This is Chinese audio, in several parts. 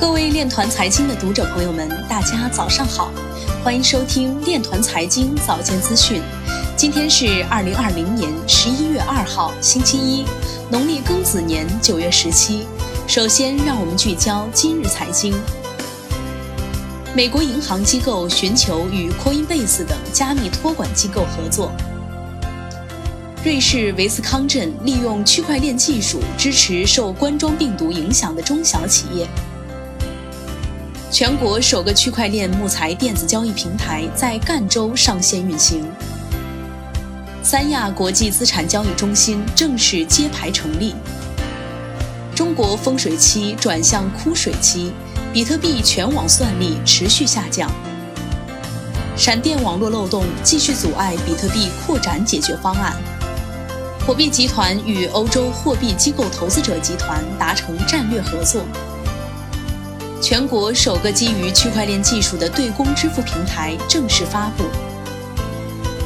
各位链团财经的读者朋友们，大家早上好，欢迎收听链团财经早间资讯。今天是二零二零年十一月二号，星期一，农历庚子年九月十七。首先，让我们聚焦今日财经。美国银行机构寻求与 Coinbase 等加密托管机构合作。瑞士维斯康镇利用区块链技术支持受冠状病毒影响的中小企业。全国首个区块链木材电子交易平台在赣州上线运行。三亚国际资产交易中心正式揭牌成立。中国丰水期转向枯水期，比特币全网算力持续下降。闪电网络漏洞继续阻碍比特币扩展解决方案。火币集团与欧洲货币机构投资者集团达成战略合作。全国首个基于区块链技术的对公支付平台正式发布。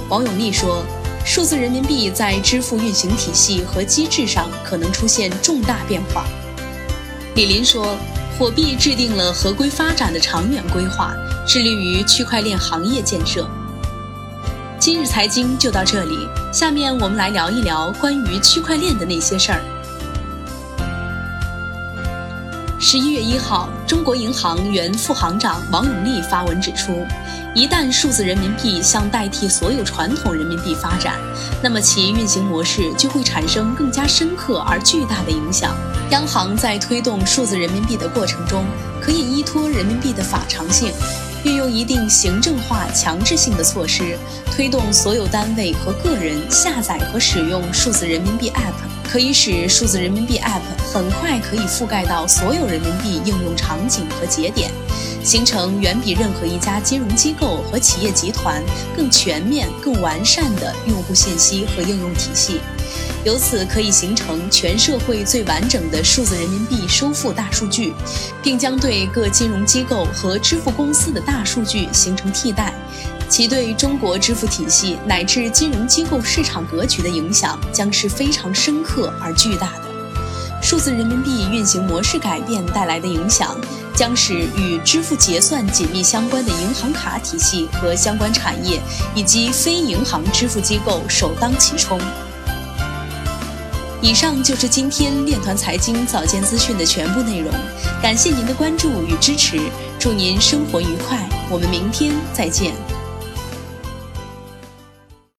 王永利说，数字人民币在支付运行体系和机制上可能出现重大变化。李林说，火币制定了合规发展的长远规划，致力于区块链行业建设。今日财经就到这里，下面我们来聊一聊关于区块链的那些事儿。十一月一号，中国银行原副行长王永利发文指出，一旦数字人民币向代替所有传统人民币发展，那么其运行模式就会产生更加深刻而巨大的影响。央行在推动数字人民币的过程中，可以依托人民币的法偿性，运用一定行政化强制性的措施，推动所有单位和个人下载和使用数字人民币 App。可以使数字人民币 App 很快可以覆盖到所有人民币应用场景和节点，形成远比任何一家金融机构和企业集团更全面、更完善的用户信息和应用体系。由此可以形成全社会最完整的数字人民币收付大数据，并将对各金融机构和支付公司的大数据形成替代。其对中国支付体系乃至金融机构市场格局的影响将是非常深刻而巨大的。数字人民币运行模式改变带来的影响，将使与支付结算紧密相关的银行卡体系和相关产业以及非银行支付机构首当其冲。以上就是今天链团财经早间资讯的全部内容，感谢您的关注与支持，祝您生活愉快，我们明天再见。